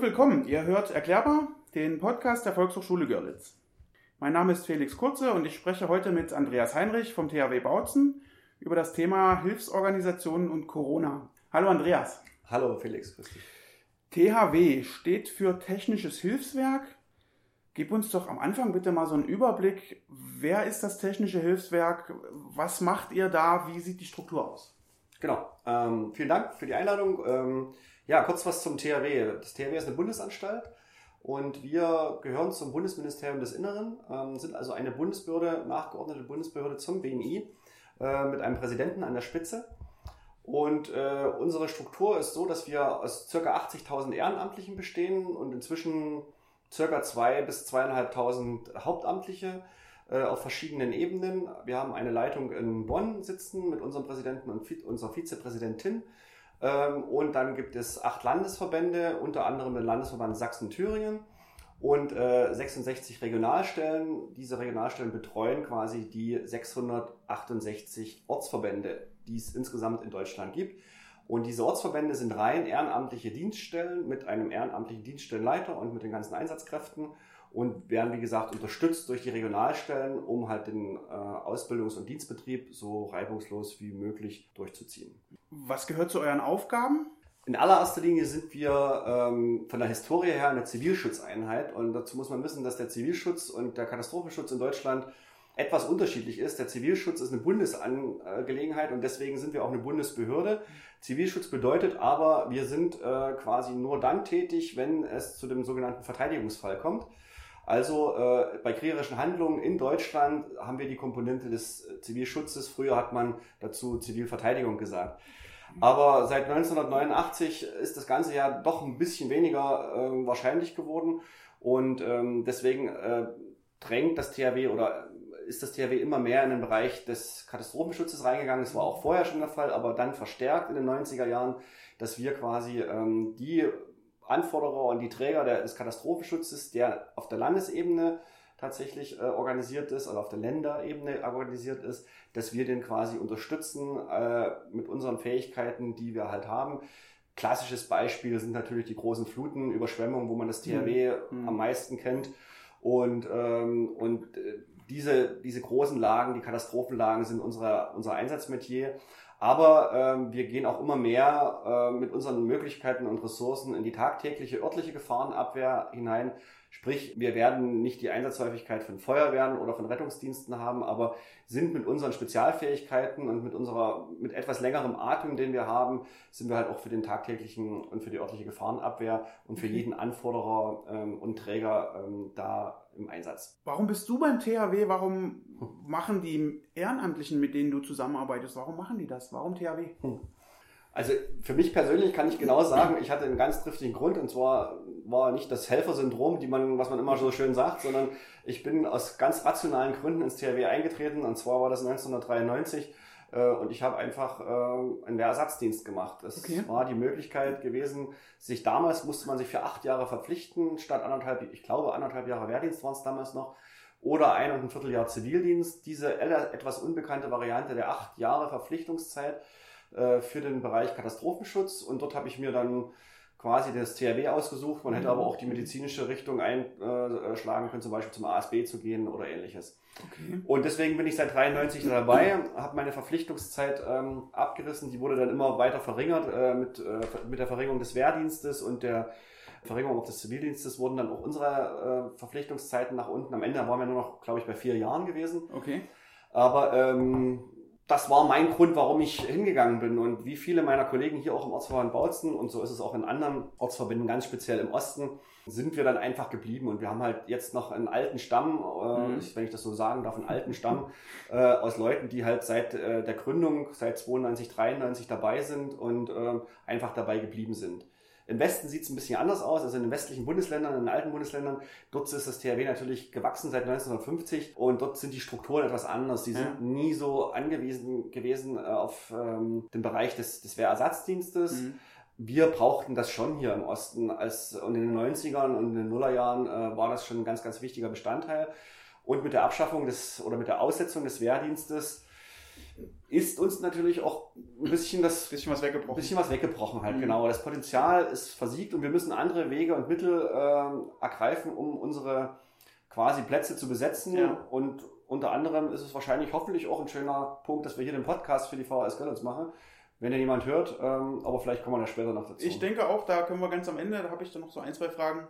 und willkommen. Ihr hört Erklärbar, den Podcast der Volkshochschule Görlitz. Mein Name ist Felix Kurze und ich spreche heute mit Andreas Heinrich vom THW Bautzen über das Thema Hilfsorganisationen und Corona. Hallo Andreas. Hallo Felix, grüß dich. THW steht für Technisches Hilfswerk. Gib uns doch am Anfang bitte mal so einen Überblick. Wer ist das Technische Hilfswerk? Was macht ihr da? Wie sieht die Struktur aus? Genau. Ähm, vielen Dank für die Einladung. Ähm, ja, kurz was zum THW. Das THW ist eine Bundesanstalt und wir gehören zum Bundesministerium des Inneren, ähm, sind also eine Bundesbehörde, nachgeordnete Bundesbehörde zum BMI äh, mit einem Präsidenten an der Spitze. Und äh, unsere Struktur ist so, dass wir aus ca. 80.000 Ehrenamtlichen bestehen und inzwischen ca. 2.000 bis 2.500 Hauptamtliche äh, auf verschiedenen Ebenen. Wir haben eine Leitung in Bonn sitzen mit unserem Präsidenten und unserer Vizepräsidentin und dann gibt es acht Landesverbände, unter anderem den Landesverband Sachsen-Thüringen und 66 äh, Regionalstellen. Diese Regionalstellen betreuen quasi die 668 Ortsverbände, die es insgesamt in Deutschland gibt. Und diese Ortsverbände sind rein ehrenamtliche Dienststellen mit einem ehrenamtlichen Dienststellenleiter und mit den ganzen Einsatzkräften und werden, wie gesagt, unterstützt durch die Regionalstellen, um halt den äh, Ausbildungs- und Dienstbetrieb so reibungslos wie möglich durchzuziehen. Was gehört zu euren Aufgaben? In allererster Linie sind wir ähm, von der Historie her eine Zivilschutzeinheit und dazu muss man wissen, dass der Zivilschutz und der Katastrophenschutz in Deutschland etwas unterschiedlich ist. Der Zivilschutz ist eine Bundesangelegenheit und deswegen sind wir auch eine Bundesbehörde. Zivilschutz bedeutet aber, wir sind äh, quasi nur dann tätig, wenn es zu dem sogenannten Verteidigungsfall kommt. Also äh, bei kriegerischen Handlungen in Deutschland haben wir die Komponente des Zivilschutzes. Früher hat man dazu Zivilverteidigung gesagt. Aber seit 1989 ist das Ganze ja doch ein bisschen weniger äh, wahrscheinlich geworden. Und ähm, deswegen äh, drängt das THW oder ist das THW immer mehr in den Bereich des Katastrophenschutzes reingegangen. Das war auch vorher schon der Fall, aber dann verstärkt in den 90er Jahren, dass wir quasi ähm, die Anforderer und die Träger des Katastrophenschutzes, der auf der Landesebene tatsächlich äh, organisiert ist oder auf der Länderebene organisiert ist, dass wir den quasi unterstützen äh, mit unseren Fähigkeiten, die wir halt haben. Klassisches Beispiel sind natürlich die großen Fluten, Überschwemmungen, wo man das THW mhm. am meisten kennt. Und, ähm, und äh, diese, diese großen Lagen, die Katastrophenlagen sind unser, unser Einsatzmetier. Aber ähm, wir gehen auch immer mehr äh, mit unseren Möglichkeiten und Ressourcen in die tagtägliche örtliche Gefahrenabwehr hinein. Sprich, wir werden nicht die Einsatzhäufigkeit von Feuerwehren oder von Rettungsdiensten haben, aber sind mit unseren Spezialfähigkeiten und mit unserer, mit etwas längerem Atem, den wir haben, sind wir halt auch für den tagtäglichen und für die örtliche Gefahrenabwehr und für jeden Anforderer ähm, und Träger ähm, da im Einsatz. Warum bist du beim THW? Warum machen die Ehrenamtlichen, mit denen du zusammenarbeitest, warum machen die das? Warum THW? Hm. Also für mich persönlich kann ich genau sagen, ich hatte einen ganz triftigen Grund und zwar war nicht das Helfersyndrom, die man, was man immer so schön sagt, sondern ich bin aus ganz rationalen Gründen ins THW eingetreten und zwar war das 1993 äh, und ich habe einfach äh, einen Ersatzdienst gemacht. Es okay. war die Möglichkeit gewesen, sich damals musste man sich für acht Jahre verpflichten, statt anderthalb, ich glaube anderthalb Jahre Wehrdienst waren es damals noch, oder ein und ein Vierteljahr Zivildienst. Diese etwas unbekannte Variante der acht Jahre Verpflichtungszeit äh, für den Bereich Katastrophenschutz und dort habe ich mir dann quasi das THW ausgesucht. Man hätte mhm. aber auch die medizinische Richtung einschlagen können, zum Beispiel zum ASB zu gehen oder ähnliches. Okay. Und deswegen bin ich seit 93 dabei, habe meine Verpflichtungszeit ähm, abgerissen. Die wurde dann immer weiter verringert äh, mit, äh, mit der Verringerung des Wehrdienstes und der Verringerung auch des Zivildienstes wurden dann auch unsere äh, Verpflichtungszeiten nach unten. Am Ende waren wir nur noch, glaube ich, bei vier Jahren gewesen. Okay. Aber ähm, das war mein Grund, warum ich hingegangen bin. Und wie viele meiner Kollegen hier auch im Ortsverband Bautzen, und so ist es auch in anderen Ortsverbänden, ganz speziell im Osten, sind wir dann einfach geblieben. Und wir haben halt jetzt noch einen alten Stamm, äh, mhm. wenn ich das so sagen darf, einen alten Stamm äh, aus Leuten, die halt seit äh, der Gründung, seit 92, 93 dabei sind und äh, einfach dabei geblieben sind. Im Westen sieht es ein bisschen anders aus, also in den westlichen Bundesländern, in den alten Bundesländern. Dort ist das THW natürlich gewachsen seit 1950 und dort sind die Strukturen etwas anders. Die sind ja. nie so angewiesen gewesen äh, auf ähm, den Bereich des, des Wehrersatzdienstes. Mhm wir brauchten das schon hier im Osten. Als, und in den 90ern und in den Nullerjahren äh, war das schon ein ganz, ganz wichtiger Bestandteil. Und mit der Abschaffung des oder mit der Aussetzung des Wehrdienstes ist uns natürlich auch ein bisschen das bisschen was weggebrochen. bisschen was weggebrochen halt, mhm. genau. Das Potenzial ist versiegt und wir müssen andere Wege und Mittel äh, ergreifen, um unsere quasi Plätze zu besetzen. Ja. Und unter anderem ist es wahrscheinlich hoffentlich auch ein schöner Punkt, dass wir hier den Podcast für die VHS Girls machen. Wenn ja jemand hört, ähm, aber vielleicht kommen wir da später noch dazu. Ich denke auch, da können wir ganz am Ende, da habe ich dann noch so ein, zwei Fragen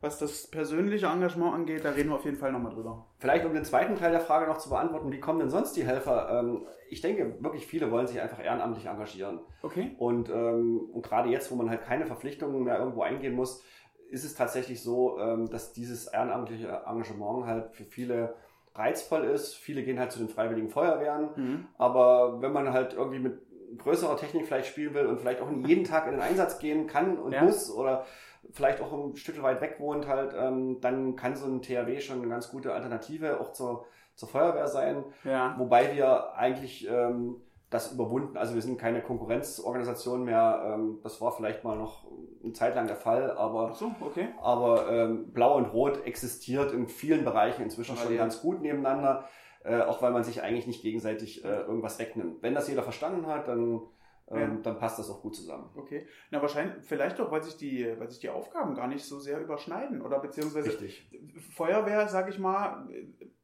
was das persönliche Engagement angeht, da reden wir auf jeden Fall nochmal drüber. Vielleicht um den zweiten Teil der Frage noch zu beantworten, wie kommen denn sonst die Helfer? Ähm, ich denke, wirklich viele wollen sich einfach ehrenamtlich engagieren. Okay. Und, ähm, und gerade jetzt, wo man halt keine Verpflichtungen mehr irgendwo eingehen muss, ist es tatsächlich so, ähm, dass dieses ehrenamtliche Engagement halt für viele reizvoll ist. Viele gehen halt zu den Freiwilligen Feuerwehren. Mhm. Aber wenn man halt irgendwie mit größerer Technik vielleicht spielen will und vielleicht auch jeden Tag in den Einsatz gehen kann und ja. muss oder vielleicht auch ein Stück weit weg wohnt halt, ähm, dann kann so ein THW schon eine ganz gute Alternative auch zur, zur Feuerwehr sein. Ja. Wobei wir eigentlich ähm, das überwunden, also wir sind keine Konkurrenzorganisation mehr. Ähm, das war vielleicht mal noch eine Zeit lang der Fall, aber, so, okay. aber ähm, Blau und Rot existiert in vielen Bereichen inzwischen schon ganz gut nebeneinander, äh, auch weil man sich eigentlich nicht gegenseitig äh, irgendwas wegnimmt. Wenn das jeder verstanden hat, dann ähm, ja. dann passt das auch gut zusammen. Okay. Na, wahrscheinlich, vielleicht auch, weil sich die, weil sich die Aufgaben gar nicht so sehr überschneiden oder beziehungsweise Richtig. Feuerwehr, sag ich mal,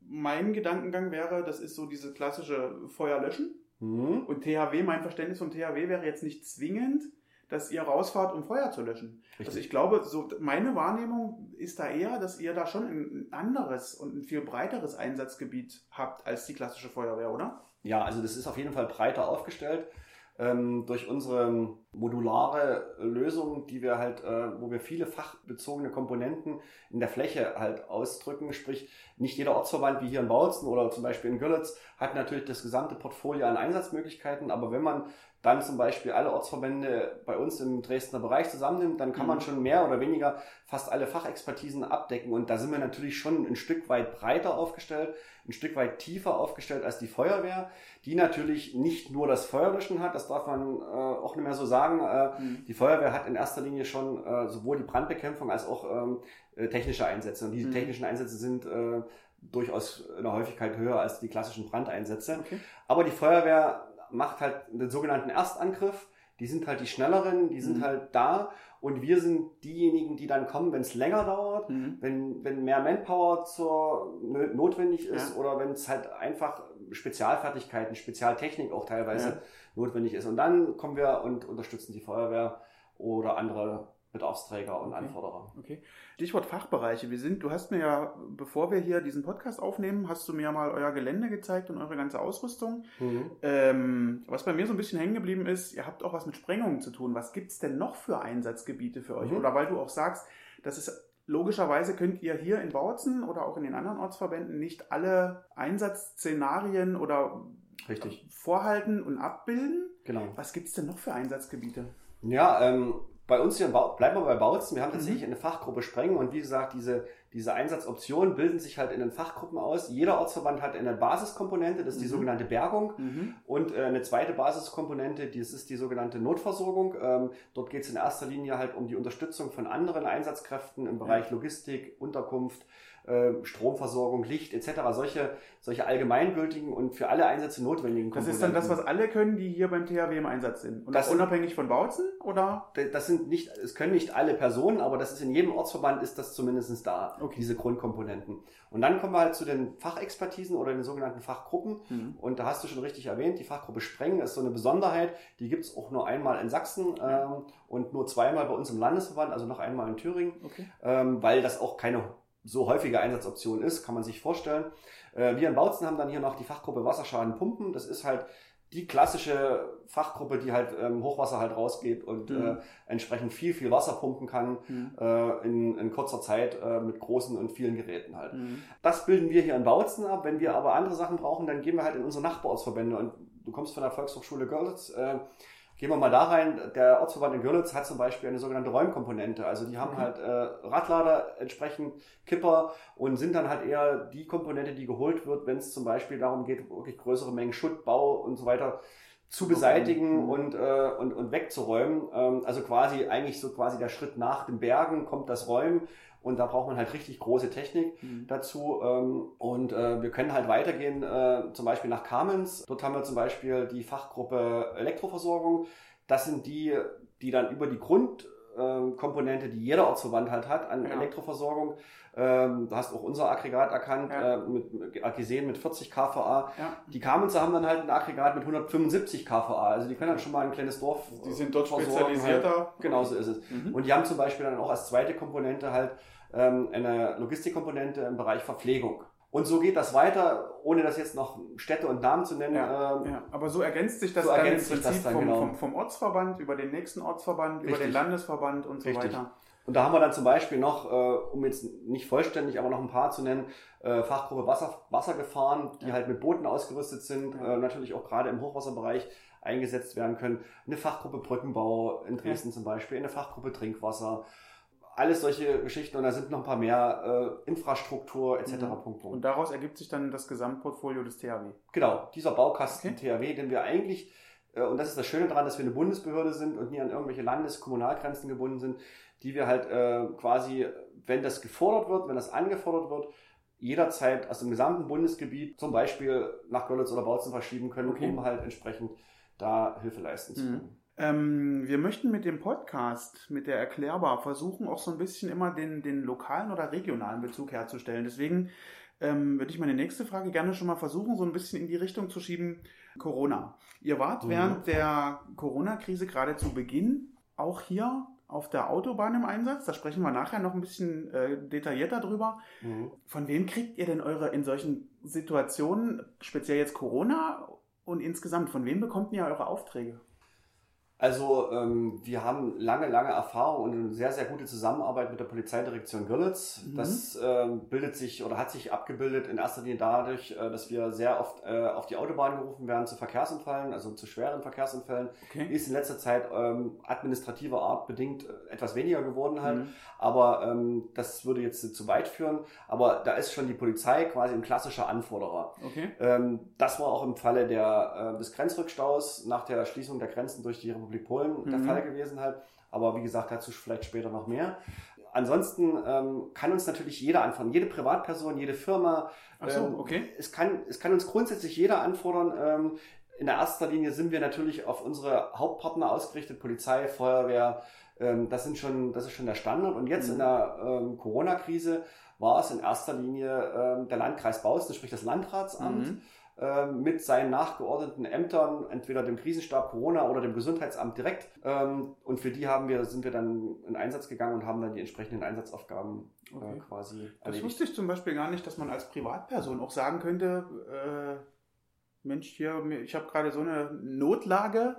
mein Gedankengang wäre, das ist so diese klassische Feuerlöschen. Mhm. Und THW, mein Verständnis von THW wäre jetzt nicht zwingend, dass ihr rausfahrt, um Feuer zu löschen. Richtig. Also ich glaube, so meine Wahrnehmung ist da eher, dass ihr da schon ein anderes und ein viel breiteres Einsatzgebiet habt als die klassische Feuerwehr, oder? Ja, also das ist auf jeden Fall breiter aufgestellt ähm, durch unsere modulare Lösung, die wir halt, äh, wo wir viele fachbezogene Komponenten in der Fläche halt ausdrücken, sprich nicht jeder Ortsverband wie hier in Bautzen oder zum Beispiel in Görlitz hat natürlich das gesamte Portfolio an Einsatzmöglichkeiten, aber wenn man dann zum Beispiel alle Ortsverbände bei uns im Dresdner Bereich zusammennimmt, dann kann man mhm. schon mehr oder weniger fast alle Fachexpertisen abdecken. Und da sind wir natürlich schon ein Stück weit breiter aufgestellt, ein Stück weit tiefer aufgestellt als die Feuerwehr, die natürlich nicht nur das Feuerlöschen hat, das darf man äh, auch nicht mehr so sagen. Äh, mhm. Die Feuerwehr hat in erster Linie schon äh, sowohl die Brandbekämpfung als auch ähm, äh, technische Einsätze. Und diese mhm. technischen Einsätze sind äh, durchaus in der Häufigkeit höher als die klassischen Brandeinsätze. Okay. Aber die Feuerwehr macht halt den sogenannten Erstangriff. Die sind halt die schnelleren, die sind mhm. halt da und wir sind diejenigen, die dann kommen, wenn es länger dauert, mhm. wenn, wenn mehr Manpower zur, notwendig ist ja. oder wenn es halt einfach Spezialfertigkeiten, Spezialtechnik auch teilweise ja. notwendig ist. Und dann kommen wir und unterstützen die Feuerwehr oder andere Bedarfsträger und okay. Anforderer. Okay. Stichwort Fachbereiche. Wir sind, du hast mir ja, bevor wir hier diesen Podcast aufnehmen, hast du mir mal euer Gelände gezeigt und eure ganze Ausrüstung. Mhm. Ähm, was bei mir so ein bisschen hängen geblieben ist, ihr habt auch was mit Sprengungen zu tun. Was gibt es denn noch für Einsatzgebiete für euch? Mhm. Oder weil du auch sagst, das ist Logischerweise könnt ihr hier in Bautzen oder auch in den anderen Ortsverbänden nicht alle Einsatzszenarien oder Richtig. vorhalten und abbilden. Genau. Was gibt es denn noch für Einsatzgebiete? Ja, ähm, bei uns hier, bleiben wir bei Bautzen, wir haben tatsächlich mhm. eine Fachgruppe Sprengen und wie gesagt, diese, diese Einsatzoptionen bilden sich halt in den Fachgruppen aus. Jeder Ortsverband hat eine Basiskomponente, das ist die mhm. sogenannte Bergung mhm. und äh, eine zweite Basiskomponente, das ist die sogenannte Notversorgung. Ähm, dort geht es in erster Linie halt um die Unterstützung von anderen Einsatzkräften im Bereich Logistik, Unterkunft, äh, Stromversorgung, Licht etc. Solche, solche allgemeingültigen und für alle Einsätze notwendigen Komponenten. Das ist dann das, was alle können, die hier beim THW im Einsatz sind. Und das unabhängig von Bautzen oder? Das sind nicht, es können nicht alle Personen, aber das ist in jedem Ortsverband ist das zumindest da, okay. diese Grundkomponenten. Und dann kommen wir halt zu den Fachexpertisen oder den sogenannten Fachgruppen. Mhm. Und da hast du schon richtig erwähnt, die Fachgruppe Sprengen ist so eine Besonderheit. Die gibt es auch nur einmal in Sachsen ähm, und nur zweimal bei uns im Landesverband, also noch einmal in Thüringen, okay. ähm, weil das auch keine so häufige Einsatzoption ist, kann man sich vorstellen. Äh, wir in Bautzen haben dann hier noch die Fachgruppe Wasserschaden Pumpen. Das ist halt die klassische Fachgruppe, die halt ähm, Hochwasser halt rausgeht und mhm. äh, entsprechend viel, viel Wasser pumpen kann mhm. äh, in, in kurzer Zeit äh, mit großen und vielen Geräten halt. Mhm. Das bilden wir hier in Bautzen ab. Wenn wir aber andere Sachen brauchen, dann gehen wir halt in unsere Nachbarortsverbände. Und du kommst von der Volkshochschule Görlitz. Gehen wir mal da rein, der Ortsverband in Görlitz hat zum Beispiel eine sogenannte Räumkomponente. Also die haben okay. halt äh, Radlader, entsprechend Kipper und sind dann halt eher die Komponente, die geholt wird, wenn es zum Beispiel darum geht, wirklich größere Mengen Schutt, Bau und so weiter zu beseitigen mhm. und, äh, und, und wegzuräumen. Ähm, also quasi eigentlich so quasi der Schritt nach dem Bergen kommt das Räumen Und da braucht man halt richtig große Technik mhm. dazu. Ähm, und äh, wir können halt weitergehen, äh, zum Beispiel nach Kamenz. Dort haben wir zum Beispiel die Fachgruppe Elektroversorgung. Das sind die, die dann über die Grundkomponente, die jeder Ortsverband halt hat an ja. Elektroversorgung, ähm, du hast auch unser Aggregat erkannt, ja. äh, mit, gesehen mit 40 kVA. Ja. Die Kamenzer haben dann halt ein Aggregat mit 175 kVA. Also die können dann schon mal ein kleines Dorf. Die sind dort spezialisierter. Halt. Genau so ist es. Mhm. Und die haben zum Beispiel dann auch als zweite Komponente halt ähm, eine Logistikkomponente im Bereich Verpflegung. Und so geht das weiter, ohne das jetzt noch Städte und Namen zu nennen. Ja, ähm, ja. Aber so ergänzt sich das so dann im Prinzip das dann, vom, genau. vom, vom, Ortsverband über den nächsten Ortsverband, Richtig. über den Landesverband und so Richtig. weiter. Und da haben wir dann zum Beispiel noch, äh, um jetzt nicht vollständig, aber noch ein paar zu nennen, äh, Fachgruppe Wasser, Wassergefahren, die ja. halt mit Booten ausgerüstet sind, ja. äh, natürlich auch gerade im Hochwasserbereich eingesetzt werden können. Eine Fachgruppe Brückenbau in Dresden ja. zum Beispiel, eine Fachgruppe Trinkwasser. Alles solche Geschichten und da sind noch ein paar mehr äh, Infrastruktur etc. Mhm. Punkt, Punkt. Und daraus ergibt sich dann das Gesamtportfolio des THW. Genau, dieser Baukasten okay. THW, den wir eigentlich, äh, und das ist das Schöne daran, dass wir eine Bundesbehörde sind und nie an irgendwelche Landes-, Kommunalgrenzen gebunden sind, die wir halt äh, quasi, wenn das gefordert wird, wenn das angefordert wird, jederzeit aus dem gesamten Bundesgebiet zum Beispiel nach Görlitz oder Bautzen verschieben können, okay. um halt entsprechend da Hilfe leisten zu können. Mhm. Ähm, wir möchten mit dem Podcast, mit der Erklärbar, versuchen auch so ein bisschen immer den, den lokalen oder regionalen Bezug herzustellen. Deswegen ähm, würde ich meine nächste Frage gerne schon mal versuchen, so ein bisschen in die Richtung zu schieben. Corona. Ihr wart mhm. während der Corona-Krise gerade zu Beginn auch hier auf der Autobahn im Einsatz. Da sprechen wir nachher noch ein bisschen äh, detaillierter drüber. Mhm. Von wem kriegt ihr denn eure in solchen Situationen, speziell jetzt Corona und insgesamt, von wem bekommt ihr eure Aufträge? Also ähm, wir haben lange, lange Erfahrung und eine sehr, sehr gute Zusammenarbeit mit der Polizeidirektion Görlitz. Mhm. Das ähm, bildet sich oder hat sich abgebildet in erster Linie dadurch, äh, dass wir sehr oft äh, auf die Autobahn gerufen werden zu Verkehrsunfällen, also zu schweren Verkehrsunfällen. Okay. Ist in letzter Zeit ähm, administrativer Art bedingt äh, etwas weniger geworden halt. Mhm. Aber ähm, das würde jetzt zu weit führen. Aber da ist schon die Polizei quasi ein klassischer Anforderer. Okay. Ähm, das war auch im Falle der, äh, des Grenzrückstaus nach der Schließung der Grenzen durch die Republik Republik Polen mhm. der Fall gewesen halt. Aber wie gesagt, dazu vielleicht später noch mehr. Ansonsten ähm, kann uns natürlich jeder anfordern, jede Privatperson, jede Firma. Ach so, ähm, okay. Es kann, es kann uns grundsätzlich jeder anfordern. Ähm, in der ersten Linie sind wir natürlich auf unsere Hauptpartner ausgerichtet, Polizei, Feuerwehr. Ähm, das sind schon, das ist schon der Standard. Und jetzt mhm. in der ähm, Corona-Krise war es in erster Linie ähm, der Landkreis Bautzen, sprich das Landratsamt. Mhm mit seinen nachgeordneten Ämtern, entweder dem Krisenstab Corona oder dem Gesundheitsamt direkt. Ähm, und für die haben wir, sind wir dann in Einsatz gegangen und haben dann die entsprechenden Einsatzaufgaben äh, okay. quasi erledigt. Das wusste ich zum Beispiel gar nicht, dass man als Privatperson auch sagen könnte, äh, Mensch, hier, ich habe gerade so eine Notlage,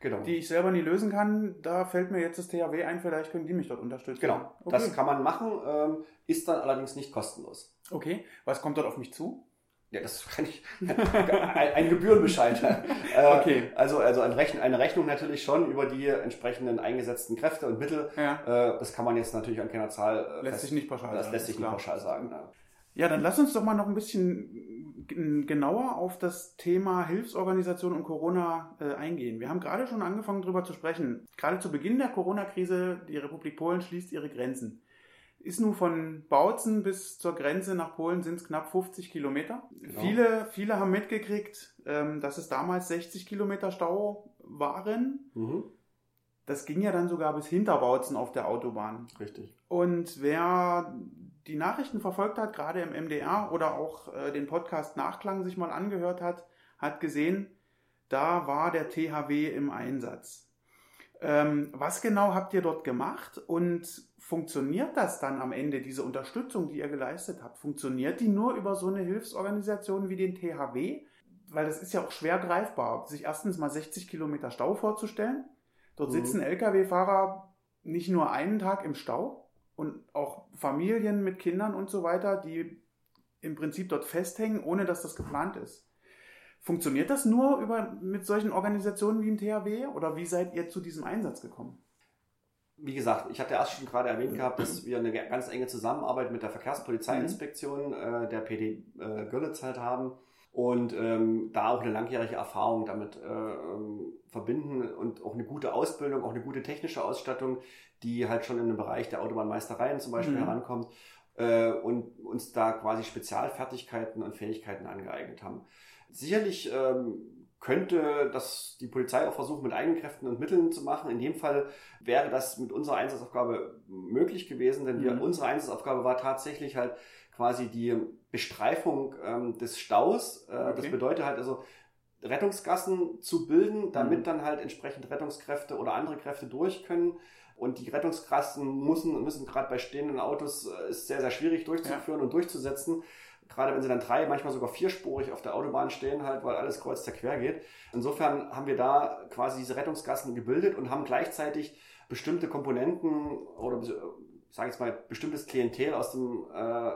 Genau. die ich selber nie lösen kann. Da fällt mir jetzt das THW ein, vielleicht können die mich dort unterstützen. Genau, okay. das kann man machen, ähm, ist dann allerdings nicht kostenlos. Okay, was kommt dort auf mich zu? Ja, das kann ich. ein, ein Gebührenbescheid. Äh, okay. Also, also eine, Rechnung, eine Rechnung natürlich schon über die entsprechenden eingesetzten Kräfte und Mittel. Ja. Äh, das kann man jetzt natürlich an keiner Zahl. Äh, lässt sich nicht pauschal das sagen. lässt sich nicht pauschal sagen. Ja. ja, dann lass uns doch mal noch ein bisschen genauer auf das Thema Hilfsorganisation und Corona äh, eingehen. Wir haben gerade schon angefangen darüber zu sprechen. Gerade zu Beginn der Corona-Krise, die Republik Polen schließt ihre Grenzen. Ist nun von Bautzen bis zur Grenze nach Polen sind es knapp 50 Kilometer. Genau. Viele, viele haben mitgekriegt, ähm, dass es damals 60 Kilometer Stau waren. Mhm. Das ging ja dann sogar bis Hinterbautzen auf der Autobahn. Richtig. Und wer die Nachrichten verfolgt hat, gerade im MDR oder auch äh, den Podcast Nachklang sich mal angehört hat, hat gesehen, da war der THW im Einsatz. Ähm, was genau habt ihr dort gemacht und funktioniert das dann am Ende, diese Unterstützung, die ihr geleistet habt? Funktioniert die nur über so eine Hilfsorganisation wie den THW? Weil das ist ja auch schwer greifbar, sich erstens mal 60 Kilometer Stau vorzustellen. Dort mhm. sitzen Lkw-Fahrer nicht nur einen Tag im Stau und auch Familien mit Kindern und so weiter, die im Prinzip dort festhängen, ohne dass das geplant ist. Funktioniert das nur über, mit solchen Organisationen wie dem THW oder wie seid ihr zu diesem Einsatz gekommen? wie gesagt, ich hatte erst schon gerade erwähnt gehabt, dass wir eine ganz enge Zusammenarbeit mit der Verkehrspolizeiinspektion mhm. äh, der PD äh, Görlitz halt haben. und ähm, da auch eine langjährige Erfahrung damit äh, ähm, verbinden und auch eine gute Ausbildung, auch eine gute technische Ausstattung, die halt schon in den Bereich der Autobahnmeistereien zum Beispiel mhm. herankommt äh, und uns da quasi Spezialfertigkeiten und Fähigkeiten angeeignet haben. Sicherlich ähm, könnte das die Polizei auch versuchen, mit eigenen Kräften und Mitteln zu machen. In dem Fall wäre das mit unserer Einsatzaufgabe möglich gewesen, denn wir, mhm. unsere Einsatzaufgabe war tatsächlich halt quasi die Bestreifung ähm, des Staus. Äh, okay. Das bedeutet halt also, Rettungsgassen zu bilden, damit mhm. dann halt entsprechend Rettungskräfte oder andere Kräfte durch können. Und die Rettungsgassen müssen, müssen gerade bei stehenden Autos äh, ist sehr, sehr schwierig durchzuführen ja. und durchzusetzen. Gerade wenn sie dann drei, manchmal sogar vierspurig auf der Autobahn stehen, halt, weil alles kreuz quer geht. Insofern haben wir da quasi diese Rettungsgassen gebildet und haben gleichzeitig bestimmte Komponenten oder sage ich jetzt mal bestimmtes Klientel aus dem äh,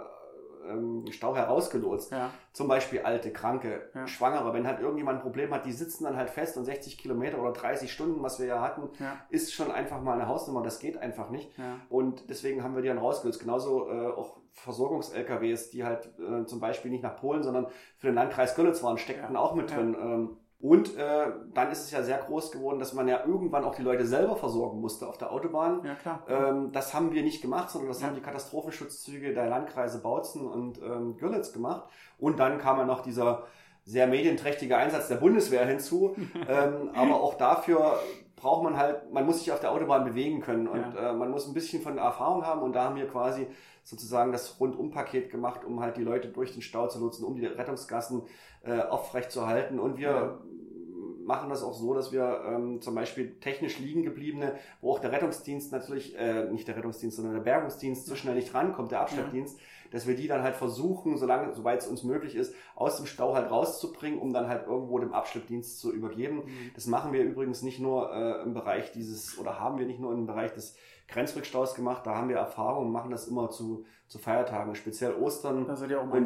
ähm, Stau herausgelotst. Ja. Zum Beispiel alte, kranke, ja. Schwangere. Wenn halt irgendjemand ein Problem hat, die sitzen dann halt fest und 60 Kilometer oder 30 Stunden, was wir ja hatten, ja. ist schon einfach mal eine Hausnummer. Das geht einfach nicht. Und deswegen haben wir die dann rausgelöst. Genauso äh, auch Versorgungs-LKWs, die halt äh, zum Beispiel nicht nach Polen, sondern für den Landkreis Görlitz waren, steckten auch mit drin. Ähm, und äh, dann ist es ja sehr groß geworden, dass man ja irgendwann auch die Leute selber versorgen musste auf der Autobahn. Ja, klar. Ähm, das haben wir nicht gemacht, sondern das ja. haben die Katastrophenschutzzüge der Landkreise Bautzen und ähm, Görlitz gemacht. Und dann kam ja noch dieser sehr medienträchtige Einsatz der Bundeswehr hinzu. ähm, aber auch dafür braucht man halt, man muss sich auf der Autobahn bewegen können und ja. äh, man muss ein bisschen von Erfahrung haben und da haben wir quasi sozusagen das Rundumpaket gemacht, um halt die Leute durch den Stau zu nutzen, um die Rettungsgassen äh, aufrecht zu halten. Und wir ja. Machen das auch so, dass wir ähm, zum Beispiel technisch liegen gebliebene, wo auch der Rettungsdienst natürlich, äh, nicht der Rettungsdienst, sondern der Bergungsdienst so schnell nicht rankommt, der Abschleppdienst, ja. dass wir die dann halt versuchen, solange, soweit es uns möglich ist, aus dem Stau halt rauszubringen, um dann halt irgendwo dem Abschleppdienst zu übergeben. Mhm. Das machen wir übrigens nicht nur äh, im Bereich dieses, oder haben wir nicht nur im Bereich des Grenzrückstaus gemacht, da haben wir Erfahrung und machen das immer zu, zu Feiertagen, speziell Ostern und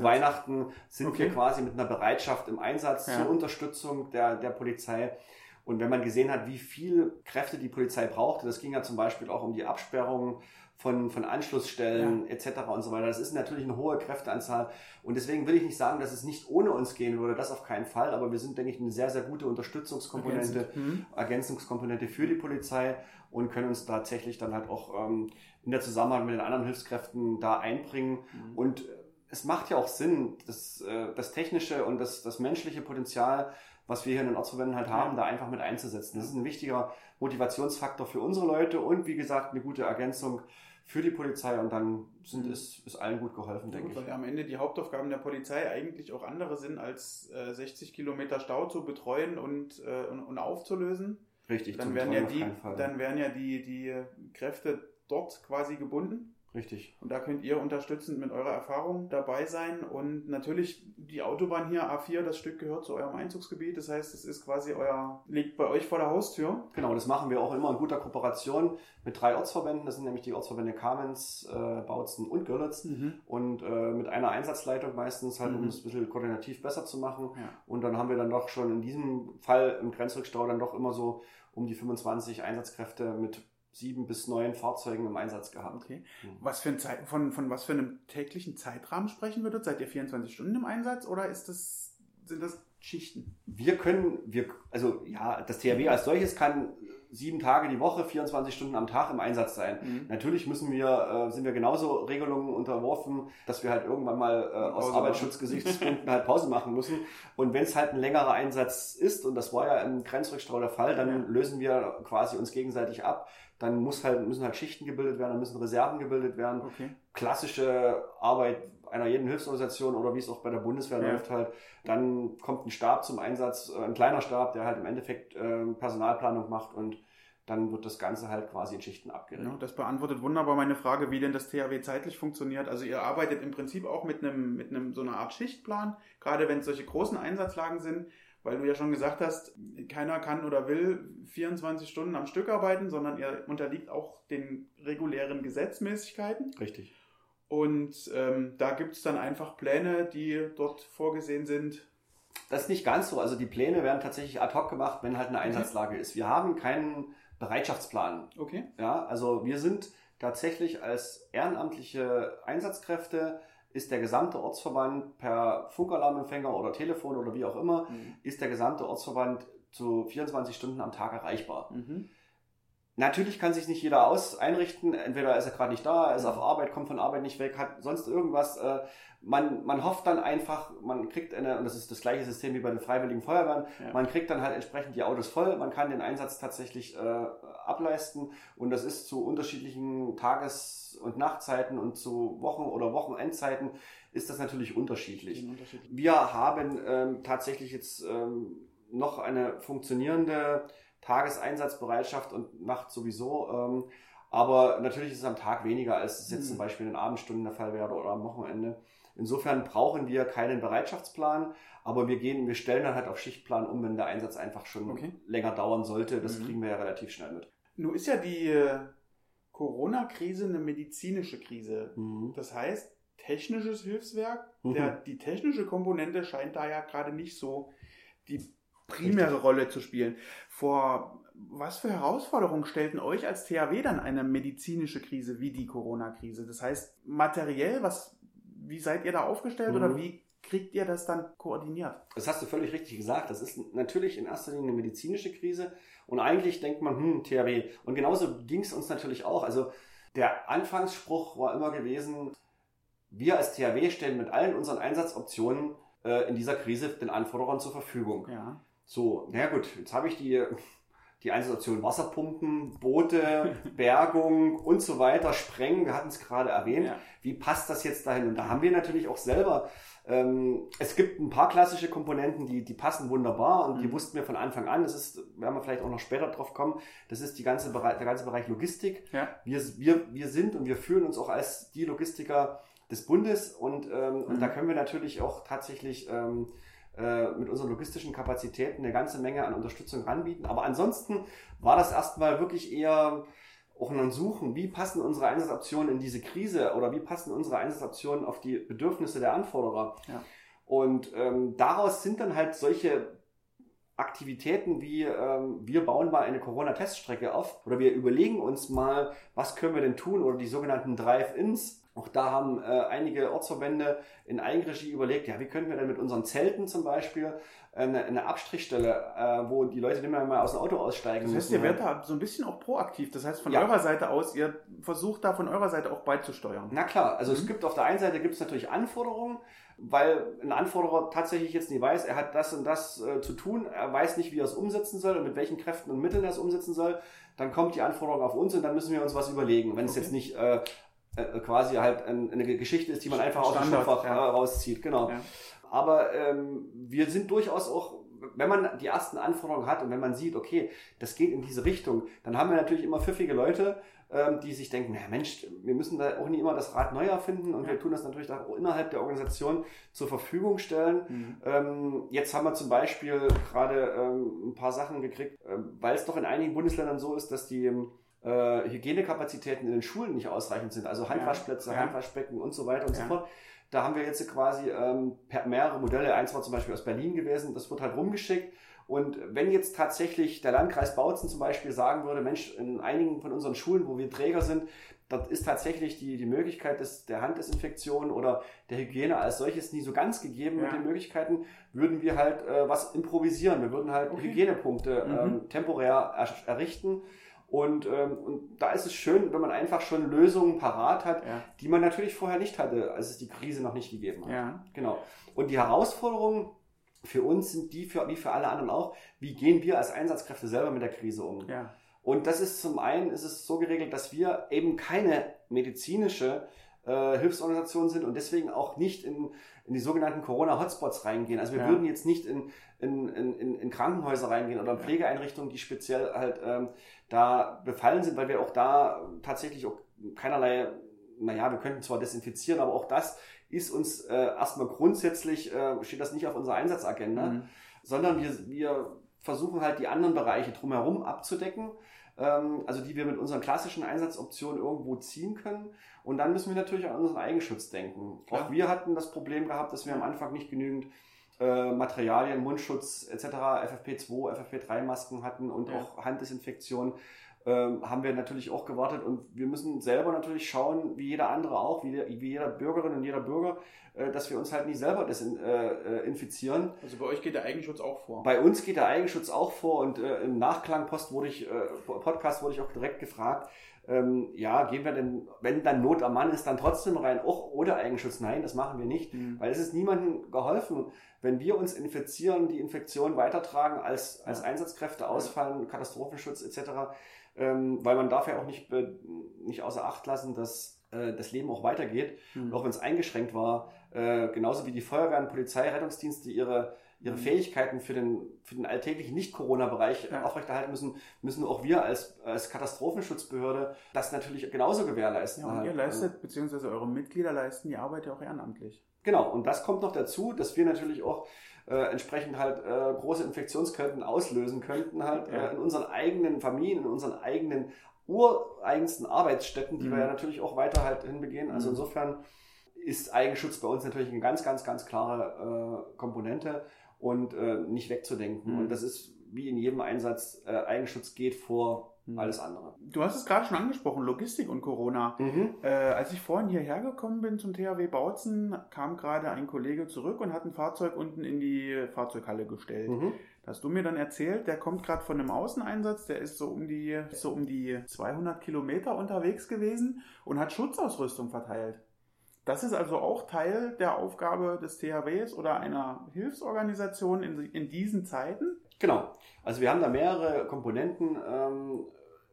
Weihnachten sind okay. wir quasi mit einer Bereitschaft im Einsatz ja. zur Unterstützung der, der Polizei. Und wenn man gesehen hat, wie viel Kräfte die Polizei brauchte, das ging ja zum Beispiel auch um die Absperrung von, von Anschlussstellen ja. etc. und so weiter. Das ist natürlich eine hohe Kräfteanzahl. Und deswegen will ich nicht sagen, dass es nicht ohne uns gehen würde, das auf keinen Fall. Aber wir sind, denke ich, eine sehr, sehr gute Unterstützungskomponente, mhm. Ergänzungskomponente für die Polizei und können uns tatsächlich dann halt auch ähm, in der Zusammenarbeit mit den anderen Hilfskräften da einbringen. Mhm. Und es macht ja auch Sinn, das, äh, das technische und das, das menschliche Potenzial, was wir hier in den Ortsverbänden halt haben, ja. da einfach mit einzusetzen. Das ist ein wichtiger Motivationsfaktor für unsere Leute und wie gesagt eine gute Ergänzung für die Polizei und dann sind, mhm. ist, ist allen gut geholfen, denke gut, ich. Weil am Ende die Hauptaufgaben der Polizei eigentlich auch andere sind, als äh, 60 Kilometer Stau zu betreuen und, äh, und, und aufzulösen. Richtig, dann werden ja die, dann werden ja die, die Kräfte dort quasi gebunden. Richtig. Und da könnt ihr unterstützend mit eurer Erfahrung dabei sein. Und natürlich die Autobahn hier, A4, das Stück gehört zu eurem Einzugsgebiet. Das heißt, es ist quasi euer, liegt bei euch vor der Haustür. Genau, das machen wir auch immer in guter Kooperation mit drei Ortsverbänden. Das sind nämlich die Ortsverbände Kamenz, äh, Bautzen und Görlitz. Mhm. Und äh, mit einer Einsatzleitung meistens halt, um mhm. es ein bisschen koordinativ besser zu machen. Ja. Und dann haben wir dann doch schon in diesem Fall im Grenzrückstau dann doch immer so um die 25 Einsatzkräfte mit sieben bis neun Fahrzeugen im Einsatz gehabt. Okay. Mhm. Was für ein Zeit, von, von was für einem täglichen Zeitrahmen sprechen wir dort? Seid ihr 24 Stunden im Einsatz oder ist das, sind das Schichten? Wir können, wir, also ja, das THW als solches kann sieben Tage die Woche, 24 Stunden am Tag im Einsatz sein. Mhm. Natürlich müssen wir, äh, sind wir genauso Regelungen unterworfen, dass wir halt irgendwann mal äh, aus Arbeitsschutzgesichtspunkten halt Pause machen müssen. Und wenn es halt ein längerer Einsatz ist, und das war ja im Grenzrückstau der Fall, dann ja. lösen wir quasi uns gegenseitig ab dann muss halt, müssen halt Schichten gebildet werden, dann müssen Reserven gebildet werden. Okay. Klassische Arbeit einer jeden Hilfsorganisation oder wie es auch bei der Bundeswehr ja. läuft halt. Dann kommt ein Stab zum Einsatz, äh, ein kleiner Stab, der halt im Endeffekt äh, Personalplanung macht und dann wird das Ganze halt quasi in Schichten abgeregelt. Ja, das beantwortet wunderbar meine Frage, wie denn das THW zeitlich funktioniert. Also ihr arbeitet im Prinzip auch mit einem, mit einem so einer Art Schichtplan, gerade wenn es solche großen Einsatzlagen sind weil du ja schon gesagt hast, keiner kann oder will 24 Stunden am Stück arbeiten, sondern er unterliegt auch den regulären Gesetzmäßigkeiten. Richtig. Und ähm, da gibt es dann einfach Pläne, die dort vorgesehen sind. Das ist nicht ganz so. Also die Pläne werden tatsächlich ad hoc gemacht, wenn halt eine Einsatzlage okay. ist. Wir haben keinen Bereitschaftsplan. Okay. Ja, also wir sind tatsächlich als ehrenamtliche Einsatzkräfte ist der gesamte Ortsverband per Funkalarmempfänger oder Telefon oder wie auch immer, mhm. ist der gesamte Ortsverband zu 24 Stunden am Tag erreichbar. Mhm. Natürlich kann sich nicht jeder aus einrichten. Entweder ist er gerade nicht da, ist auf Arbeit, kommt von Arbeit nicht weg, hat sonst irgendwas. Äh, man, man hofft dann einfach, man kriegt eine, und das ist das gleiche System wie bei den Freiwilligen Feuerwehren, ja. man kriegt dann halt entsprechend die Autos voll, man kann den Einsatz tatsächlich äh, ableisten und das ist zu unterschiedlichen Tages- und Nachtzeiten und zu Wochen- oder Wochenendzeiten ist das natürlich unterschiedlich. unterschiedlich. Wir haben ähm, tatsächlich jetzt ähm, noch eine funktionierende Tageseinsatzbereitschaft und Nacht sowieso. Ähm, aber natürlich ist es am Tag weniger, als es jetzt mhm. zum Beispiel in den Abendstunden der Fall wäre oder am Wochenende. Insofern brauchen wir keinen Bereitschaftsplan, aber wir gehen, wir stellen dann halt auf Schichtplan um, wenn der Einsatz einfach schon okay. länger dauern sollte. Das mhm. kriegen wir ja relativ schnell mit. Nun ist ja die äh, Corona-Krise eine medizinische Krise. Mhm. Das heißt, technisches Hilfswerk, mhm. der, die technische Komponente scheint da ja gerade nicht so die primäre Richtig. Rolle zu spielen. Vor was für Herausforderungen stellten euch als THW dann eine medizinische Krise wie die Corona-Krise? Das heißt, materiell, was, wie seid ihr da aufgestellt mhm. oder wie kriegt ihr das dann koordiniert? Das hast du völlig richtig gesagt. Das ist natürlich in erster Linie eine medizinische Krise. Und eigentlich denkt man, hm, THW. Und genauso ging es uns natürlich auch. Also der Anfangsspruch war immer gewesen, wir als THW stellen mit allen unseren Einsatzoptionen äh, in dieser Krise den Anforderern zur Verfügung. Ja. So, na gut, jetzt habe ich die, die Einsatzoption Wasserpumpen, Boote, Bergung und so weiter, Sprengen, wir hatten es gerade erwähnt. Ja. Wie passt das jetzt dahin? Und da haben wir natürlich auch selber, ähm, es gibt ein paar klassische Komponenten, die, die passen wunderbar und mhm. die wussten wir von Anfang an. Das ist, werden wir vielleicht auch noch später drauf kommen, das ist die ganze Bereich, der ganze Bereich Logistik. Ja. Wir, wir, wir sind und wir fühlen uns auch als die Logistiker des Bundes und, ähm, mhm. und da können wir natürlich auch tatsächlich ähm, äh, mit unseren logistischen Kapazitäten eine ganze Menge an Unterstützung anbieten. Aber ansonsten war das erstmal wirklich eher auch ein Suchen, wie passen unsere Einsatzoptionen in diese Krise oder wie passen unsere Einsatzoptionen auf die Bedürfnisse der Anforderer. Ja. Und ähm, daraus sind dann halt solche Aktivitäten wie ähm, wir bauen mal eine Corona-Teststrecke auf oder wir überlegen uns mal, was können wir denn tun oder die sogenannten Drive-Ins auch da haben äh, einige Ortsverbände in Eigenregie überlegt, ja, wie könnten wir denn mit unseren Zelten zum Beispiel eine, eine Abstrichstelle, äh, wo die Leute nicht mehr mal aus dem Auto aussteigen Das heißt, müssen, ihr werdet da so ein bisschen auch proaktiv. Das heißt, von ja. eurer Seite aus, ihr versucht da von eurer Seite auch beizusteuern. Na klar, also mhm. es gibt auf der einen Seite gibt es natürlich Anforderungen, weil ein Anforderer tatsächlich jetzt nicht weiß, er hat das und das äh, zu tun, er weiß nicht, wie er es umsetzen soll und mit welchen Kräften und Mitteln er es umsetzen soll, dann kommt die Anforderung auf uns und dann müssen wir uns was überlegen. Wenn okay. es jetzt nicht äh, äh, quasi halt eine Geschichte ist, die man einfach Standard, aus dem Schulfach ja. rauszieht. Genau. Ja. Aber ähm, wir sind durchaus auch, wenn man die ersten Anforderungen hat und wenn man sieht, okay, das geht in diese Richtung, dann haben wir natürlich immer pfiffige Leute, ähm, die sich denken, na Mensch, wir müssen da auch nie immer das Rad neu erfinden und ja. wir tun das natürlich auch innerhalb der Organisation zur Verfügung stellen. Mhm. Ähm, jetzt haben wir zum Beispiel gerade ähm, ein paar Sachen gekriegt, ähm, weil es doch in einigen Bundesländern so ist, dass die äh, Hygienekapazitäten in den Schulen nicht ausreichend sind, also Handwaschplätze, ja. Handwaschbecken und so weiter und ja. so fort. Da haben wir jetzt quasi ähm, mehrere Modelle, eins war zum Beispiel aus Berlin gewesen, das wird halt rumgeschickt. Und wenn jetzt tatsächlich der Landkreis Bautzen zum Beispiel sagen würde, Mensch, in einigen von unseren Schulen, wo wir Träger sind, dort ist tatsächlich die, die Möglichkeit des, der Handdesinfektion oder der Hygiene als solches nie so ganz gegeben ja. mit den Möglichkeiten, würden wir halt äh, was improvisieren. Wir würden halt okay. Hygienepunkte mhm. ähm, temporär er, errichten und, ähm, und da ist es schön, wenn man einfach schon Lösungen parat hat, ja. die man natürlich vorher nicht hatte, als es die Krise noch nicht gegeben hat. Ja. Genau. Und die Herausforderungen für uns sind die, für, wie für alle anderen auch, wie gehen wir als Einsatzkräfte selber mit der Krise um? Ja. Und das ist zum einen ist es so geregelt, dass wir eben keine medizinische äh, Hilfsorganisationen sind und deswegen auch nicht in, in die sogenannten Corona-Hotspots reingehen. Also wir ja. würden jetzt nicht in, in, in, in Krankenhäuser reingehen oder in Pflegeeinrichtungen, die speziell halt ähm, da befallen sind, weil wir auch da tatsächlich auch keinerlei, naja, wir könnten zwar desinfizieren, aber auch das ist uns äh, erstmal grundsätzlich, äh, steht das nicht auf unserer Einsatzagenda, mhm. sondern wir, wir versuchen halt die anderen Bereiche drumherum abzudecken also die wir mit unseren klassischen Einsatzoptionen irgendwo ziehen können. Und dann müssen wir natürlich an unseren Eigenschutz denken. Klar. Auch wir hatten das Problem gehabt, dass wir am Anfang nicht genügend äh, Materialien, Mundschutz etc., FFP2, FFP3-Masken hatten und ja. auch Handdesinfektion. Ähm, haben wir natürlich auch gewartet und wir müssen selber natürlich schauen, wie jeder andere auch, wie, wie jeder Bürgerin und jeder Bürger, äh, dass wir uns halt nicht selber desinfizieren. Äh, also bei euch geht der Eigenschutz auch vor? Bei uns geht der Eigenschutz auch vor und äh, im Nachklangpost wurde ich, äh, Podcast wurde ich auch direkt gefragt, ähm, ja, gehen wir denn, wenn dann Not am Mann ist, dann trotzdem rein, auch ohne Eigenschutz? Nein, das machen wir nicht, mhm. weil es ist niemandem geholfen, wenn wir uns infizieren, die Infektion weitertragen, als, als Einsatzkräfte ausfallen, Katastrophenschutz etc., ähm, weil man darf ja auch nicht, nicht außer Acht lassen, dass äh, das Leben auch weitergeht, mhm. auch wenn es eingeschränkt war, äh, genauso wie die Feuerwehren, Polizei, Rettungsdienste ihre ihre Fähigkeiten für den, für den alltäglichen Nicht-Corona-Bereich ja. aufrechterhalten müssen, müssen auch wir als, als Katastrophenschutzbehörde das natürlich genauso gewährleisten. Ja, und halt. ihr leistet, beziehungsweise eure Mitglieder leisten die Arbeit ja auch ehrenamtlich. Genau, und das kommt noch dazu, dass wir natürlich auch äh, entsprechend halt äh, große Infektionsketten auslösen könnten, halt ja. äh, in unseren eigenen Familien, in unseren eigenen ureigensten Arbeitsstätten, die mhm. wir ja natürlich auch weiter halt hinbegehen. Also mhm. insofern ist Eigenschutz bei uns natürlich eine ganz, ganz, ganz klare äh, Komponente und äh, nicht wegzudenken. Mhm. Und das ist wie in jedem Einsatz, äh, Eigenschutz geht vor mhm. Alles andere. Du hast es gerade schon angesprochen, Logistik und Corona. Mhm. Äh, als ich vorhin hierher gekommen bin zum THW Bautzen, kam gerade ein Kollege zurück und hat ein Fahrzeug unten in die Fahrzeughalle gestellt. Mhm. Da hast du mir dann erzählt, der kommt gerade von einem Außeneinsatz, der ist so um die so um die 200 Kilometer unterwegs gewesen und hat Schutzausrüstung verteilt. Das ist also auch Teil der Aufgabe des THWs oder einer Hilfsorganisation in, in diesen Zeiten? Genau. Also wir haben da mehrere Komponenten. Ähm,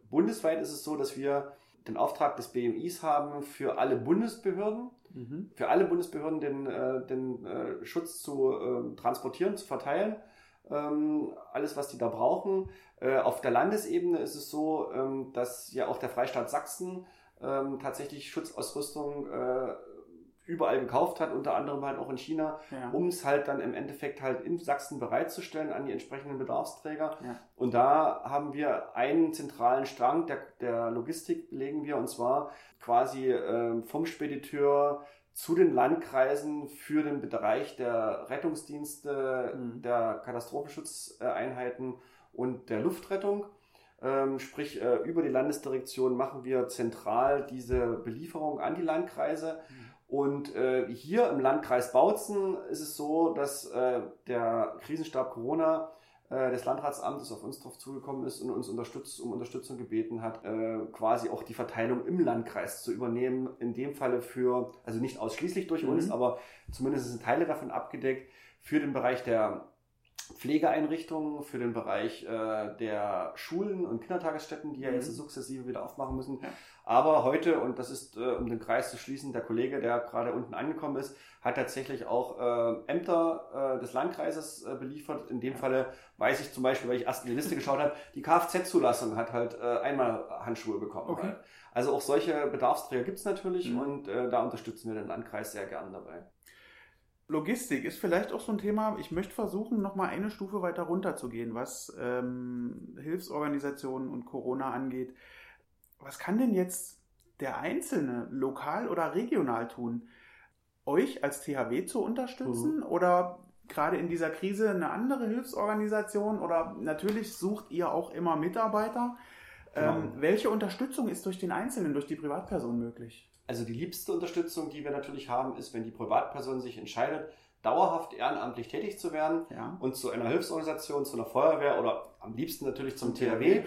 bundesweit ist es so, dass wir den Auftrag des BMIs haben, für alle Bundesbehörden, mhm. für alle Bundesbehörden den, äh, den äh, Schutz zu äh, transportieren, zu verteilen. Ähm, alles, was die da brauchen. Äh, auf der Landesebene ist es so, ähm, dass ja auch der Freistaat Sachsen ähm, tatsächlich Schutzausrüstung überall gekauft hat, unter anderem halt auch in China, ja. um es halt dann im Endeffekt halt in Sachsen bereitzustellen an die entsprechenden Bedarfsträger. Ja. Und da haben wir einen zentralen Strang der, der Logistik legen wir und zwar quasi äh, vom Spediteur zu den Landkreisen für den Bereich der Rettungsdienste, mhm. der Katastrophenschutzeinheiten und der Luftrettung. Ähm, sprich, äh, über die Landesdirektion machen wir zentral diese Belieferung an die Landkreise. Mhm. Und äh, hier im Landkreis Bautzen ist es so, dass äh, der Krisenstab Corona äh, des Landratsamtes auf uns drauf zugekommen ist und uns unterstützt, um Unterstützung gebeten hat, äh, quasi auch die Verteilung im Landkreis zu übernehmen. In dem Falle für, also nicht ausschließlich durch mhm. uns, aber zumindest sind Teile davon abgedeckt für den Bereich der Pflegeeinrichtungen, für den Bereich äh, der Schulen und Kindertagesstätten, die ja jetzt mhm. sukzessive wieder aufmachen müssen. Ja. Aber heute, und das ist, äh, um den Kreis zu schließen, der Kollege, der gerade unten angekommen ist, hat tatsächlich auch äh, Ämter äh, des Landkreises äh, beliefert. In dem Falle weiß ich zum Beispiel, weil ich erst in die Liste geschaut habe, die Kfz-Zulassung hat halt äh, einmal Handschuhe bekommen. Okay. Halt. Also auch solche Bedarfsträger gibt es natürlich mhm. und äh, da unterstützen wir den Landkreis sehr gern dabei. Logistik ist vielleicht auch so ein Thema. Ich möchte versuchen, nochmal eine Stufe weiter runter zu gehen, was ähm, Hilfsorganisationen und Corona angeht. Was kann denn jetzt der Einzelne lokal oder regional tun? Euch als THW zu unterstützen mhm. oder gerade in dieser Krise eine andere Hilfsorganisation oder natürlich sucht ihr auch immer Mitarbeiter. Genau. Ähm, welche Unterstützung ist durch den Einzelnen, durch die Privatperson möglich? Also die liebste Unterstützung, die wir natürlich haben, ist, wenn die Privatperson sich entscheidet, dauerhaft ehrenamtlich tätig zu werden ja. und zu einer Hilfsorganisation, zu einer Feuerwehr oder am liebsten natürlich zum THW äh,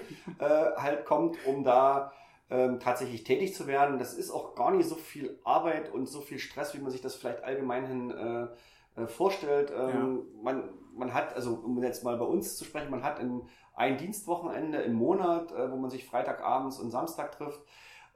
halt kommt, um da ähm, tatsächlich tätig zu werden. Das ist auch gar nicht so viel Arbeit und so viel Stress, wie man sich das vielleicht allgemein hin äh, äh vorstellt. Ähm, ja. man, man hat, also um jetzt mal bei uns zu sprechen, man hat in ein Dienstwochenende im Monat, äh, wo man sich Freitagabends und Samstag trifft.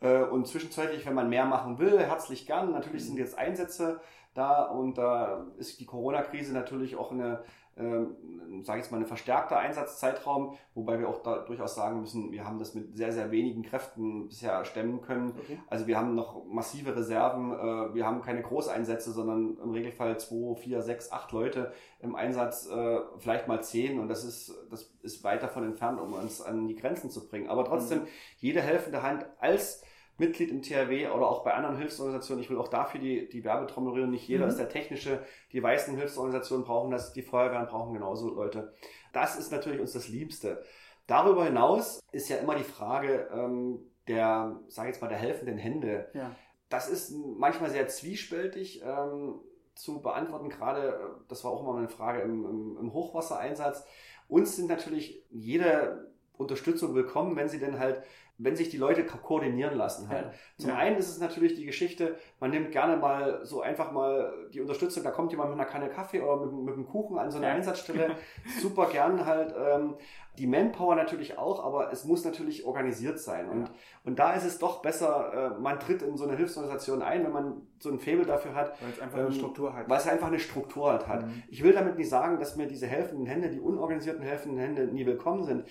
Äh, und zwischenzeitlich, wenn man mehr machen will, herzlich gern. Natürlich sind jetzt Einsätze da und da ist die Corona-Krise natürlich auch eine, ähm, sage ich jetzt mal, ein verstärkter Einsatzzeitraum, wobei wir auch da durchaus sagen müssen, wir haben das mit sehr, sehr wenigen Kräften bisher stemmen können. Okay. Also wir haben noch massive Reserven, äh, wir haben keine Großeinsätze, sondern im Regelfall zwei, vier, sechs, acht Leute im Einsatz, äh, vielleicht mal zehn und das ist, das ist weit davon entfernt, um uns an die Grenzen zu bringen. Aber trotzdem, mhm. jede helfende Hand als Mitglied im THW oder auch bei anderen Hilfsorganisationen. Ich will auch dafür die, die Werbetrommel rühren. Nicht jeder mhm. ist der technische. Die weißen Hilfsorganisationen brauchen das, die Feuerwehren brauchen genauso Leute. Das ist natürlich uns das Liebste. Darüber hinaus ist ja immer die Frage ähm, der, sage ich jetzt mal, der helfenden Hände. Ja. Das ist manchmal sehr zwiespältig ähm, zu beantworten. Gerade, äh, das war auch immer eine Frage im, im, im Hochwassereinsatz. Uns sind natürlich jede Unterstützung willkommen, wenn sie denn halt wenn sich die Leute koordinieren lassen halt. Ja. Zum ja. einen ist es natürlich die Geschichte, man nimmt gerne mal so einfach mal die Unterstützung, da kommt jemand mit einer Kanne Kaffee oder mit, mit einem Kuchen an so einer ja. Einsatzstelle, super gern halt. Ähm, die Manpower natürlich auch, aber es muss natürlich organisiert sein. Und, und da ist es doch besser, äh, man tritt in so eine Hilfsorganisation ein, wenn man so ein Faible dafür hat. Weil es einfach ähm, eine Struktur hat. Weil es einfach eine Struktur halt hat. Mhm. Ich will damit nicht sagen, dass mir diese helfenden Hände, die unorganisierten helfenden Hände nie willkommen sind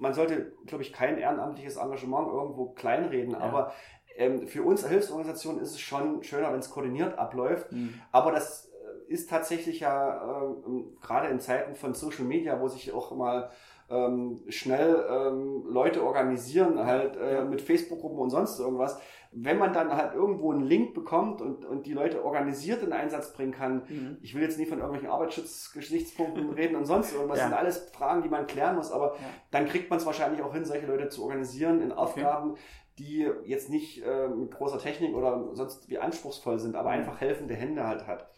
man sollte, glaube ich, kein ehrenamtliches Engagement irgendwo kleinreden, ja. aber ähm, für uns als Hilfsorganisation ist es schon schöner, wenn es koordiniert abläuft. Mhm. Aber das äh, ist tatsächlich ja äh, gerade in Zeiten von Social Media, wo sich auch mal ähm, schnell ähm, Leute organisieren, halt äh, mit Facebook-Gruppen und sonst irgendwas. Wenn man dann halt irgendwo einen Link bekommt und, und die Leute organisiert in Einsatz bringen kann, mhm. ich will jetzt nicht von irgendwelchen Arbeitsschutzgesichtspunkten reden und sonst irgendwas, ja. sind alles Fragen, die man klären muss, aber ja. dann kriegt man es wahrscheinlich auch hin, solche Leute zu organisieren in Aufgaben, okay. die jetzt nicht äh, mit großer Technik oder sonst wie anspruchsvoll sind, aber einfach helfende Hände halt hat.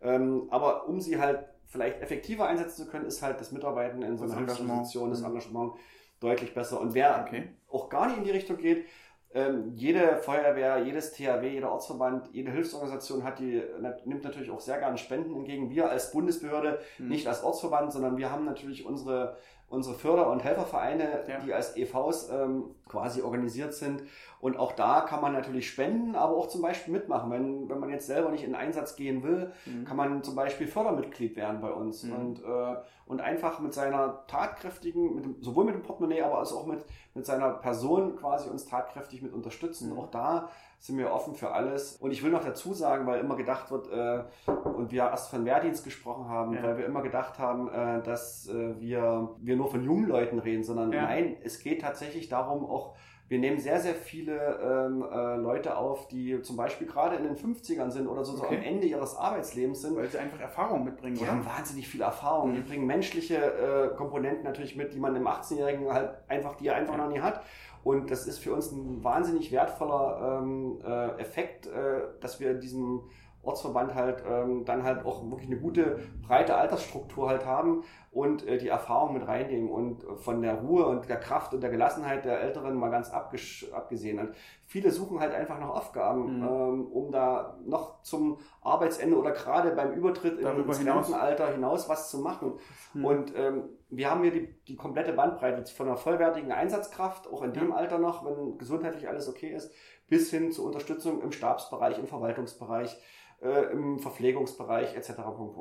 Ähm, aber um sie halt vielleicht effektiver einsetzen zu können, ist halt das Mitarbeiten in so einer Hilfsorganisation, das mhm. Engagement deutlich besser. Und wer okay. auch gar nicht in die Richtung geht, ähm, jede Feuerwehr, jedes THW, jeder Ortsverband, jede Hilfsorganisation hat die, nimmt natürlich auch sehr gerne Spenden entgegen. Wir als Bundesbehörde, mhm. nicht als Ortsverband, sondern wir haben natürlich unsere unsere Förder- und Helfervereine, ja. die als EVs ähm, quasi organisiert sind. Und auch da kann man natürlich spenden, aber auch zum Beispiel mitmachen. Wenn, wenn man jetzt selber nicht in Einsatz gehen will, mhm. kann man zum Beispiel Fördermitglied werden bei uns mhm. und, äh, und einfach mit seiner tatkräftigen, mit dem, sowohl mit dem Portemonnaie, aber also auch mit, mit seiner Person quasi uns tatkräftig mit unterstützen. Mhm. Auch da sind wir offen für alles. Und ich will noch dazu sagen, weil immer gedacht wird, äh, und wir erst von Wehrdienst gesprochen haben, ja. weil wir immer gedacht haben, äh, dass äh, wir, wir nur von jungen Leuten reden, sondern ja. nein, es geht tatsächlich darum, auch wir nehmen sehr, sehr viele ähm, äh, Leute auf, die zum Beispiel gerade in den 50ern sind oder so, okay. so am Ende ihres Arbeitslebens sind. Weil sie einfach Erfahrung mitbringen, die oder? haben wahnsinnig viel Erfahrung. Mhm. Die bringen menschliche äh, Komponenten natürlich mit, die man im 18-Jährigen halt einfach, die er einfach ja. noch nie hat. Und das ist für uns ein wahnsinnig wertvoller ähm, äh, Effekt, äh, dass wir diesen Ortsverband halt ähm, dann halt auch wirklich eine gute, breite Altersstruktur halt haben und äh, die Erfahrung mit reinnehmen und von der Ruhe und der Kraft und der Gelassenheit der Älteren mal ganz abgesehen. Und viele suchen halt einfach nach Aufgaben, mhm. ähm, um da noch zum Arbeitsende oder gerade beim Übertritt Darüber ins Rentenalter hinaus was zu machen. Mhm. Und ähm, wir haben hier die, die komplette Bandbreite von einer vollwertigen Einsatzkraft, auch in dem Alter noch, wenn gesundheitlich alles okay ist, bis hin zur Unterstützung im Stabsbereich, im Verwaltungsbereich äh, im Verpflegungsbereich etc.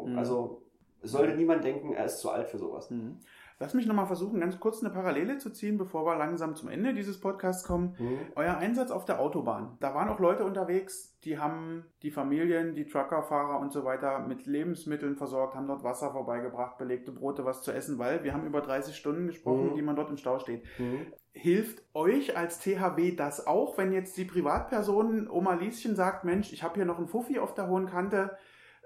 Mhm. Also sollte niemand denken, er ist zu alt für sowas. Mhm. Lass mich nochmal versuchen, ganz kurz eine Parallele zu ziehen, bevor wir langsam zum Ende dieses Podcasts kommen. Mhm. Euer Einsatz auf der Autobahn. Da waren auch Leute unterwegs, die haben die Familien, die Truckerfahrer und so weiter mit Lebensmitteln versorgt, haben dort Wasser vorbeigebracht, belegte Brote, was zu essen, weil wir haben über 30 Stunden gesprochen, mhm. die man dort im Stau steht. Mhm. Hilft euch als THW das auch, wenn jetzt die Privatperson Oma Lieschen sagt, Mensch, ich habe hier noch einen Fuffi auf der hohen Kante,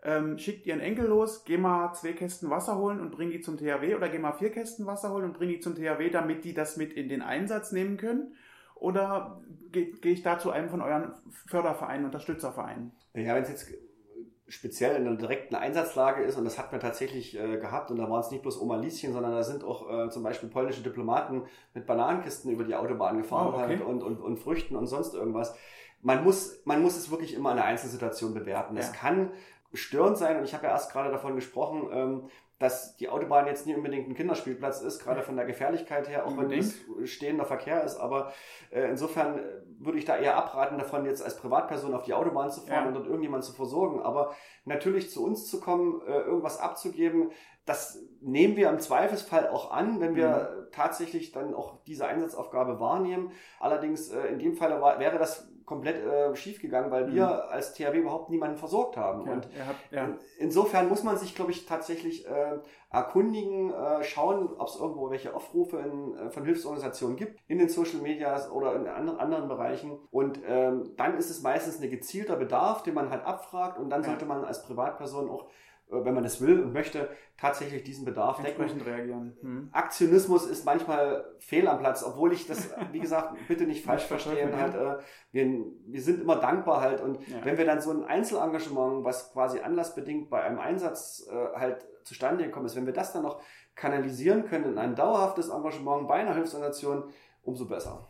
ähm, schickt ihren Enkel los, geh mal zwei Kästen Wasser holen und bring die zum THW oder geh mal vier Kästen Wasser holen und bring die zum THW, damit die das mit in den Einsatz nehmen können? Oder gehe geh ich da zu einem von euren Fördervereinen, Unterstützervereinen? Ja, wenn es jetzt speziell in einer direkten Einsatzlage ist, und das hat man tatsächlich äh, gehabt, und da waren es nicht bloß Oma Lieschen, sondern da sind auch äh, zum Beispiel polnische Diplomaten mit Bananenkisten über die Autobahn gefahren oh, okay. halt und, und, und Früchten und sonst irgendwas. Man muss, man muss es wirklich immer in der Einzelsituation bewerten. Es kann störend sein. Und ich habe ja erst gerade davon gesprochen, ähm, dass die Autobahn jetzt nicht unbedingt ein Kinderspielplatz ist, gerade von der Gefährlichkeit her, auch unbedingt. wenn es stehender Verkehr ist. Aber äh, insofern würde ich da eher abraten davon, jetzt als Privatperson auf die Autobahn zu fahren ja. und dort irgendjemand zu versorgen. Aber natürlich zu uns zu kommen, äh, irgendwas abzugeben, das nehmen wir im Zweifelsfall auch an, wenn wir mhm. tatsächlich dann auch diese Einsatzaufgabe wahrnehmen. Allerdings äh, in dem Fall wäre das komplett äh, schief gegangen, weil wir mhm. als THW überhaupt niemanden versorgt haben. Ja, und habt, ja. insofern muss man sich, glaube ich, tatsächlich äh, erkundigen, äh, schauen, ob es irgendwo welche Aufrufe in, äh, von Hilfsorganisationen gibt, in den Social Medias oder in anderen, anderen Bereichen. Und ähm, dann ist es meistens ein gezielter Bedarf, den man halt abfragt und dann ja. sollte man als Privatperson auch wenn man es will und möchte, tatsächlich diesen Bedarf entsprechend decken. reagieren. Hm. Aktionismus ist manchmal fehl am Platz, obwohl ich das, wie gesagt, bitte nicht falsch verstehen. Halt, äh, wir, wir sind immer dankbar halt und ja. wenn wir dann so ein Einzelengagement, was quasi anlassbedingt bei einem Einsatz äh, halt zustande gekommen ist, wenn wir das dann noch kanalisieren können in ein dauerhaftes Engagement bei einer Hilfsorganisation, umso besser.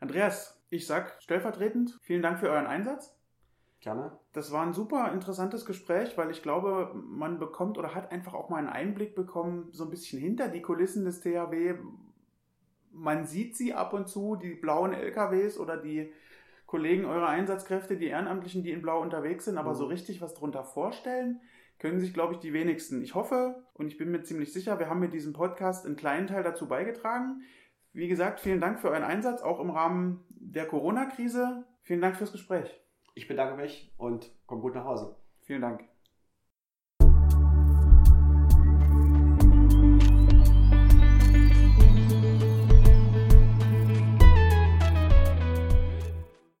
Andreas, ich sag stellvertretend vielen Dank für euren Einsatz. Gerne. Das war ein super interessantes Gespräch, weil ich glaube, man bekommt oder hat einfach auch mal einen Einblick bekommen, so ein bisschen hinter die Kulissen des THW. Man sieht sie ab und zu, die blauen LKWs oder die Kollegen eurer Einsatzkräfte, die Ehrenamtlichen, die in Blau unterwegs sind, aber mhm. so richtig was drunter vorstellen, können sich, glaube ich, die wenigsten. Ich hoffe und ich bin mir ziemlich sicher, wir haben mit diesem Podcast einen kleinen Teil dazu beigetragen. Wie gesagt, vielen Dank für euren Einsatz, auch im Rahmen der Corona-Krise. Vielen Dank fürs Gespräch. Ich bedanke mich und komm gut nach Hause. Vielen Dank.